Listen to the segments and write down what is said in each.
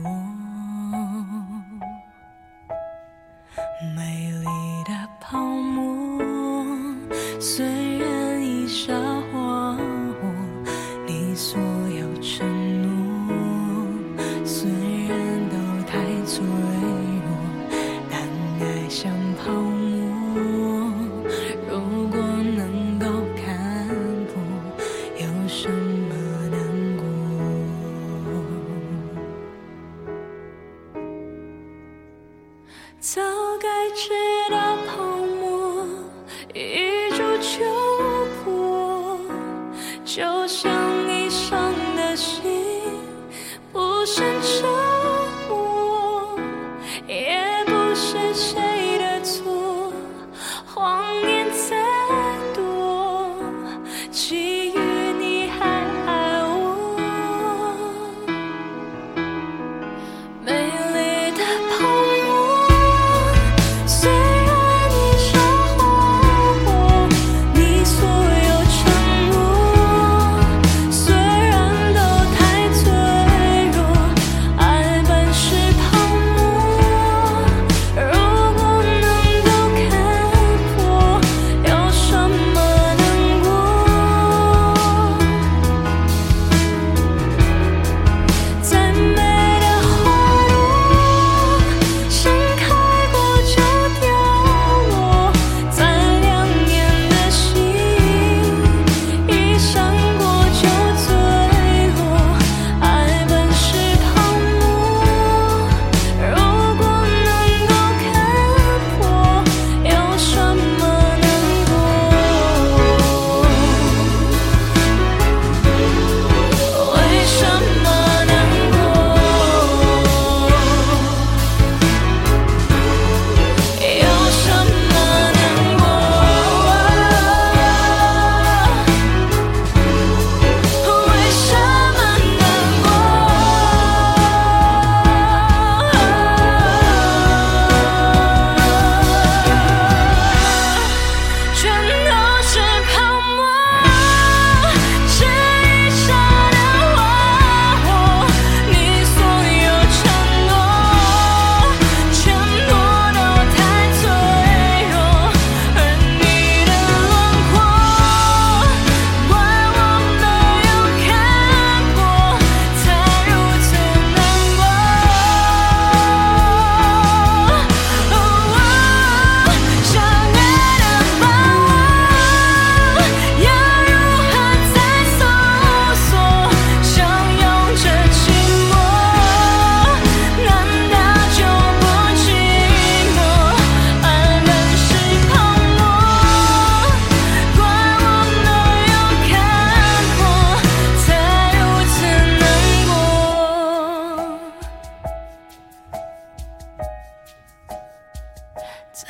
我。虽然已沙化我，你所有承诺，虽然都太脆弱，但爱像泡沫。如果能够看破，有什么难过？早该知道就像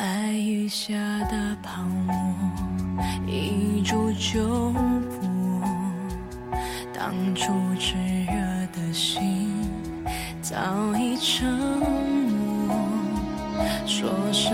爱雨下的泡沫，一触就破。当初炽热的心，早已沉默。说什